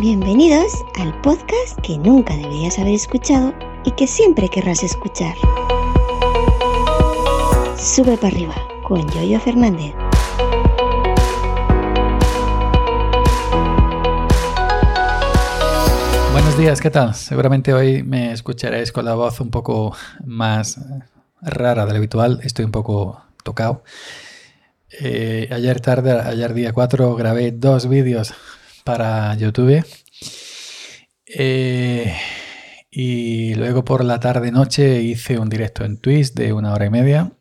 Bienvenidos al podcast que nunca deberías haber escuchado y que siempre querrás escuchar. Sube para arriba con Yoyo Fernández. Buenos días, ¿qué tal? Seguramente hoy me escucharéis con la voz un poco más rara de lo habitual. Estoy un poco tocado. Eh, ayer tarde, ayer día 4, grabé dos vídeos para YouTube. Eh, y luego por la tarde-noche hice un directo en Twitch de una hora y media.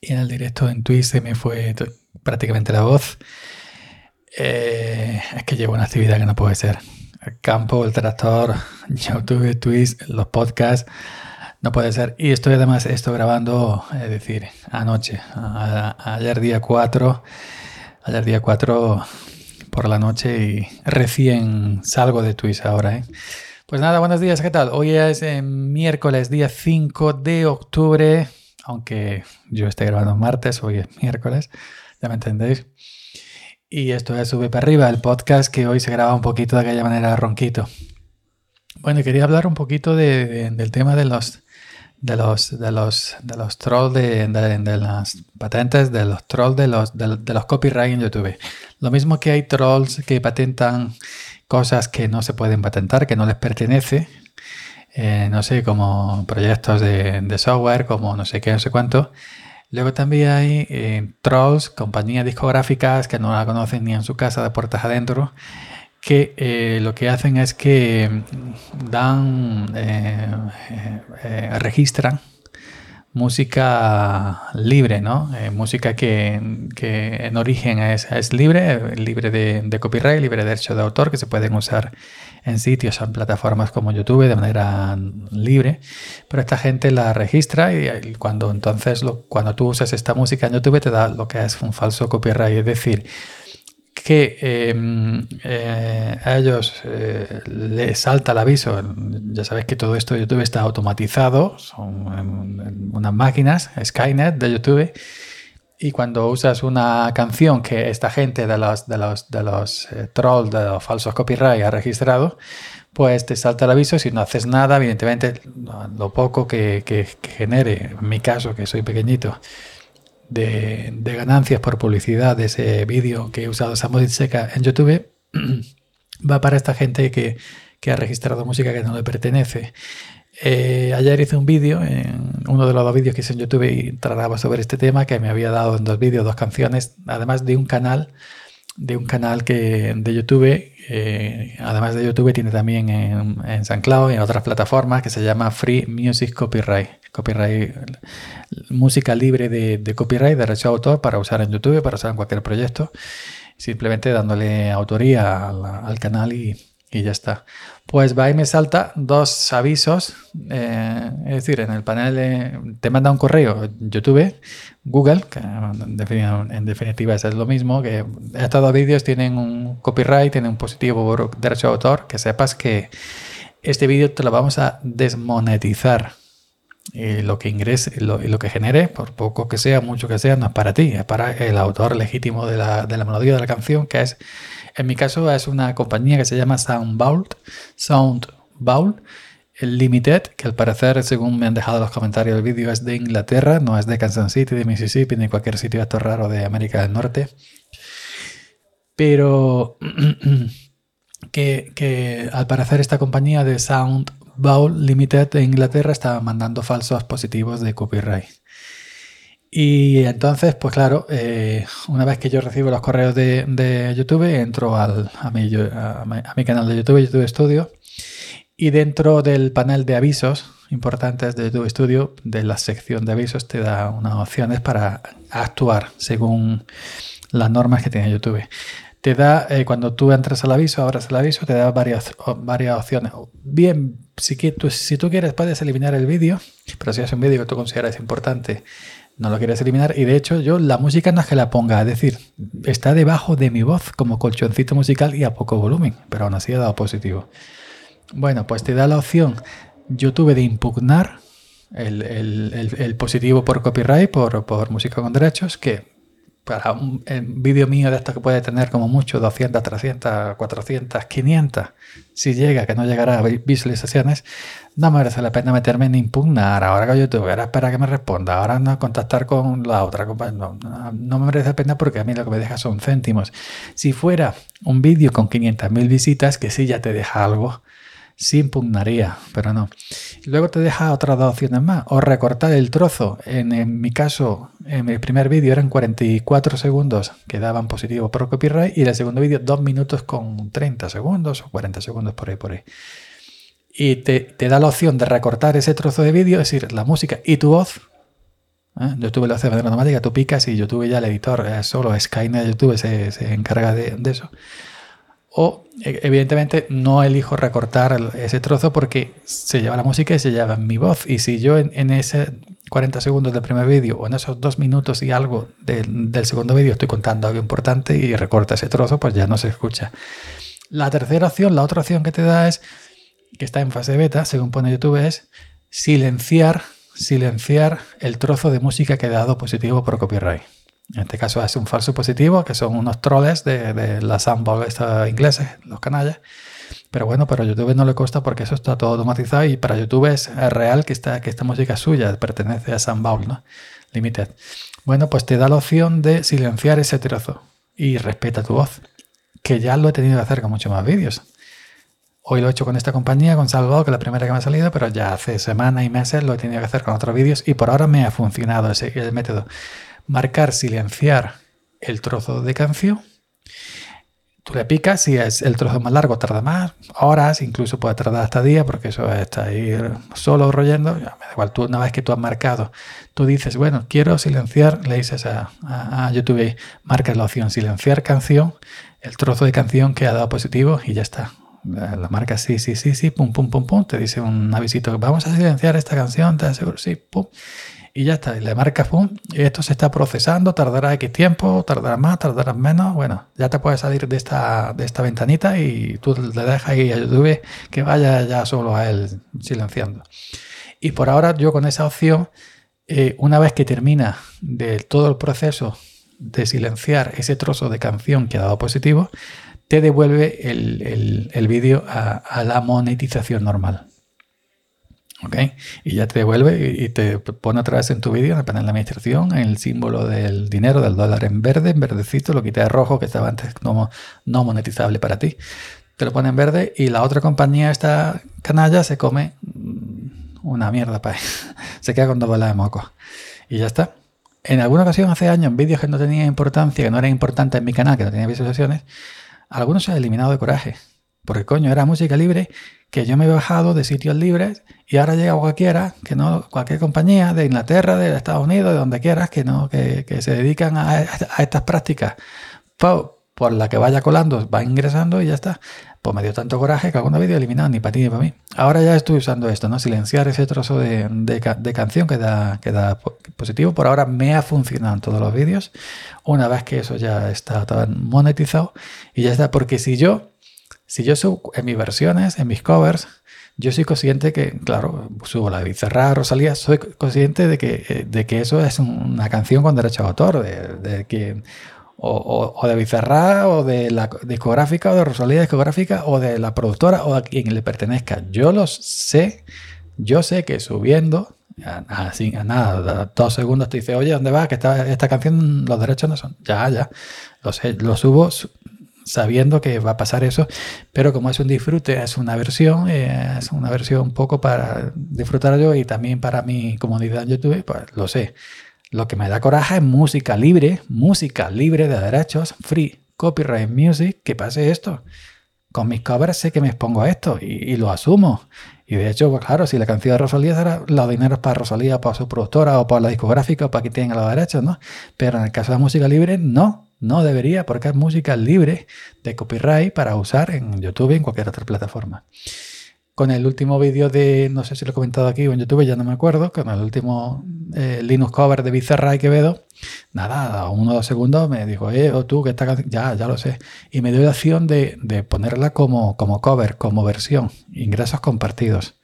Y en el directo en Twitch se me fue prácticamente la voz. Eh, es que llevo una actividad que no puede ser. El campo, el tractor, YouTube, Twitch, los podcasts. No puede ser. Y estoy además esto grabando, es decir, anoche, ayer día 4, ayer día 4 por la noche y recién salgo de Twitch ahora. ¿eh? Pues nada, buenos días, ¿qué tal? Hoy es eh, miércoles, día 5 de octubre, aunque yo esté grabando martes, hoy es miércoles, ya me entendéis. Y esto es Sube para arriba, el podcast que hoy se graba un poquito de aquella manera ronquito. Bueno, quería hablar un poquito del tema de los de los, de los, de los trolls de, de, las patentes, de los trolls de los, de, los copyright en YouTube. Lo mismo que hay trolls que patentan cosas que no se pueden patentar, que no les pertenece. Eh, no sé, como proyectos de, de, software, como no sé qué, no sé cuánto. Luego también hay eh, trolls, compañías discográficas que no la conocen ni en su casa de puertas adentro, que eh, lo que hacen es que dan, eh, eh, registran música libre, ¿no? música que, en origen es, libre, libre de, copyright, libre de derecho de autor, que se pueden usar en sitios, en plataformas como YouTube de manera libre, pero esta gente la registra y cuando entonces cuando tú usas esta música en YouTube te da lo que es un falso copyright, es decir, que em, eh, a ellos eh, les salta el aviso. Ya sabéis que todo esto de YouTube está automatizado, son em, unas máquinas, Skynet de YouTube. Y cuando usas una canción que esta gente de los, de los, de los eh, trolls, de los falsos copyright ha registrado, pues te salta el aviso. Si no haces nada, evidentemente lo poco que, que genere, en mi caso, que soy pequeñito, de, ganancias por publicidad de ese vídeo que he usado esa Seca en YouTube va para esta gente que, ha registrado música que no le pertenece. Eh, ayer hice un vídeo, uno de los dos vídeos que hice en YouTube y trataba sobre este tema, que me había dado en dos vídeos, dos canciones, además de un canal, de un canal que, de YouTube, eh, además de YouTube tiene también en, en SoundCloud y en otras plataformas que se llama Free Music Copyright copyright, música libre de, copyright, de derecho de autor para usar en YouTube, para usar en cualquier proyecto, simplemente dándole autoría al, canal y, ya está. Pues va y me salta dos avisos, eh, es decir, en el panel te manda un correo YouTube, Google, que en definitiva, es lo mismo, que estos dos vídeos tienen un copyright, tienen un positivo derecho de autor, que sepas que este vídeo te lo vamos a desmonetizar lo que ingrese y lo, que genere, por poco que sea, mucho que sea, no es para ti, es para el autor legítimo de la, de la melodía de la canción, que es, en mi caso, es una compañía que se llama Soundbound, Soundbound Limited, que al parecer, según me han dejado los comentarios del vídeo, es de Inglaterra, no es de Kansas City, de Mississippi, ni cualquier sitio esto raro de América del Norte. Pero que, que al parecer esta compañía de Sound Bowl Limited de Inglaterra estaba mandando falsos positivos de copyright. Y entonces, pues claro, eh, una vez que yo recibo los correos de, YouTube, entro al, a, mi, a, mi, canal de YouTube, YouTube Studio, y dentro del panel de avisos importantes de YouTube Studio, de la sección de avisos, te da unas opciones para actuar según las normas que tiene YouTube te da, eh, cuando tú entras al aviso, abras el aviso, te da varias, varias opciones. Bien, si, tú, si tú quieres, puedes eliminar el vídeo, pero si es un vídeo que tú consideras importante, no lo quieres eliminar. Y de hecho, yo la música no es que la ponga, es decir, está debajo de mi voz como colchoncito musical y a poco volumen, pero aún así ha dado positivo. Bueno, pues te da la opción YouTube de impugnar el, positivo por copyright, por, por música con derechos, que para un, vídeo mío de esto que puede tener como mucho 200, 300, 400, 500, si llega, que no llegará a visualizaciones, no merece la pena meterme en impugnar ahora que YouTube, ahora espera que me responda, ahora no contactar con la otra. No, no, me merece la pena porque a mí lo que me deja son céntimos. Si fuera un vídeo con 500.000 visitas, que sí ya te deja algo, sí impugnaría, pero no. luego te deja otras dos opciones más. O recortar el trozo. En, mi caso, en mi primer vídeo eran 44 segundos que daban positivo por copyright y en el segundo vídeo 2 minutos con 30 segundos o 40 segundos por ahí, por ahí. Y te, da la opción de recortar ese trozo de vídeo, es decir, la música y tu voz. ¿eh? YouTube lo hace de manera automática, tú picas y YouTube ya el editor, es solo Skynet de YouTube se, se encarga de, de eso. O e, evidentemente no elijo recortar ese trozo porque se lleva la música y se lleva mi voz. Y si yo en, ese 40 segundos del primer vídeo o en esos dos minutos y algo del, segundo vídeo estoy contando algo importante y recorta ese trozo, pues ya no se escucha. La tercera opción, la otra opción que te da es, que está en fase beta, según pone YouTube, es silenciar, silenciar el trozo de música que ha dado positivo por copyright. En este caso es un falso positivo, que son unos troles de, de la Sandball ingleses, los canallas. Pero bueno, pero a YouTube no le cuesta porque eso está todo automatizado y para YouTube es real que esta, que esta música es suya, pertenece a Sandball, ¿no? Limited. Bueno, pues te da la opción de silenciar ese trozo y respeta tu voz, que ya lo he tenido que hacer con muchos más vídeos. Hoy lo he hecho con esta compañía, con Salvador, que es la primera que me ha salido, pero ya hace semanas y meses lo he tenido que hacer con otros vídeos y por ahora me ha funcionado ese el método marcar silenciar el trozo de canción. Tú le picas, si es el trozo más largo tarda más, horas, incluso puede tardar hasta días, porque eso está ahí solo royendo. Me da igual, tú, una vez que tú has marcado, tú dices, bueno, quiero silenciar, le dices a, a, YouTube, marcas la opción silenciar canción, el trozo de canción que ha dado positivo y ya está. La marca sí, sí, sí, sí, pum, pum, pum, pum, te dice un avisito, vamos a silenciar esta canción, te aseguro, sí, pum y ya está. le marcas, pum, y esto se está procesando, tardará X tiempo, tardará más, tardará menos. Bueno, ya te puedes salir de esta, de esta ventanita y tú le dejas ahí a YouTube que vaya ya solo a él silenciando. Y por ahora yo con esa opción, eh, una vez que termina de todo el proceso de silenciar ese trozo de canción que ha dado positivo, te devuelve el, vídeo a la monetización normal. ¿Ok? Y ya te devuelve y te pone otra vez en tu vídeo, en el panel de administración, el símbolo del dinero, del dólar en verde, en verdecito, lo quita de rojo que estaba antes no, no monetizable para ti. Te lo pone en verde y la otra compañía, esta canalla, se come mm, una mierda para Se queda con dos bolas de moco. Y ya está. En alguna ocasión, hace años, en vídeos que no tenían importancia, que no eran importantes en mi canal, que no tenía visualizaciones, algunos se han eliminado de coraje. Porque coño, era música libre que yo me he bajado de sitios libres y ahora llega cualquiera, que no, cualquier compañía de Inglaterra, de Estados Unidos, de donde quieras, que no, que, se dedican a, estas prácticas. Por, la que vaya colando, va ingresando y ya está. Pues me dio tanto coraje que alguna vídeo eliminado ni para ti ni para mí. Ahora ya estoy usando esto, ¿no? Silenciar ese trozo de, de, canción que da, que da positivo. Por ahora me ha funcionado en todos los vídeos. Una vez que eso ya está monetizado y ya está. Porque si yo si yo subo en mis versiones, en mis covers, yo soy consciente que, claro, subo la de Bizarra, Rosalía, soy consciente de que, eh, de que eso es una canción con derecho a autor, de, que o, de Bizarra, o de la discográfica, o de Rosalía discográfica, o de la productora, o a quien le pertenezca. Yo los sé, yo sé que subiendo, así, a nada, dos segundos te dice, oye, ¿dónde va? Que esta, esta canción, los derechos no son. Ya, ya, lo sé, lo subo sabiendo que va a pasar eso, pero como es un disfrute, es una versión, eh, es una versión un poco para disfrutar yo y también para mi comunidad en YouTube, pues lo sé. Lo que me da coraje es música libre, música libre de derechos, free, copyright music, que pase esto. Con mis covers sé que me expongo a esto y, lo asumo. Y de hecho, pues claro, si la canción de Rosalía será los dineros para Rosalía, para su productora o para la discográfica o para que tenga los derechos, ¿no? Pero en el caso de la música libre, no. No debería porque es música libre de copyright para usar en YouTube y en cualquier otra plataforma. Con el último vídeo de, no sé si lo he comentado aquí o en YouTube, ya no me acuerdo, con el último eh, Linux cover de Bizarra y Quevedo, nada, a uno o dos segundos me dijo, eh, o tú que esta ya, ya lo sé. Y me dio la opción de, ponerla como, como cover, como versión, ingresos compartidos.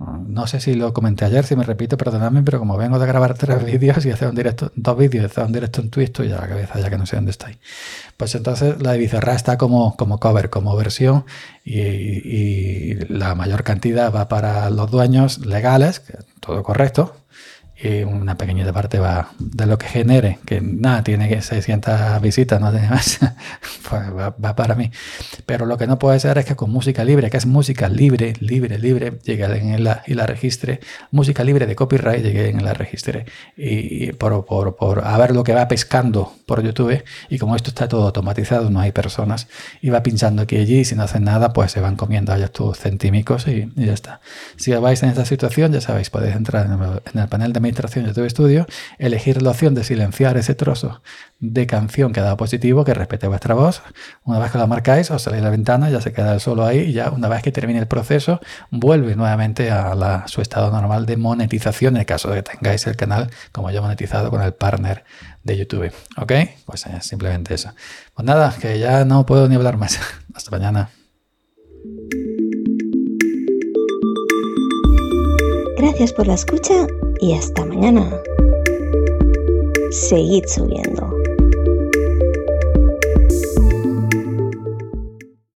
No sé si lo comenté ayer, si me repito, perdonadme, pero como vengo de grabar tres vídeos y hacer un directo, dos vídeos hacer un directo en Twitch, ya la cabeza ya que no sé dónde estoy. Pues entonces la de Bizarra está como, como cover, como versión y, y, la mayor cantidad va para los dueños legales, todo correcto, y una pequeñita parte va de lo que genere, que nada, tiene que 600 visitas, no tiene más, pues va, para mí. Pero lo que no puede ser es que con música libre, que es música libre, libre, libre, llegue en la, y la registre, música libre de copyright, llegue en la registre, y, por, por, por, a ver lo que va pescando por YouTube, y como esto está todo automatizado, no hay personas, y va pinchando aquí y allí, y si no hacen nada, pues se van comiendo allá tus centímicos y, ya está. Si vais en esta situación, ya sabéis, podéis entrar en el, en el panel de administración tu estudio, elegir la opción de silenciar ese trozo de canción que ha dado positivo, que respete vuestra voz. Una vez que la marcáis, os salís la ventana, ya se queda el solo ahí y ya una vez que termine el proceso, vuelve nuevamente a su estado normal de monetización en el caso de que tengáis el canal como yo monetizado con el partner de YouTube. ¿Ok? Pues eh, simplemente eso. Pues nada, que ya no puedo ni hablar más. Hasta mañana. Gracias por la escucha y hasta mañana. Seguid subiendo.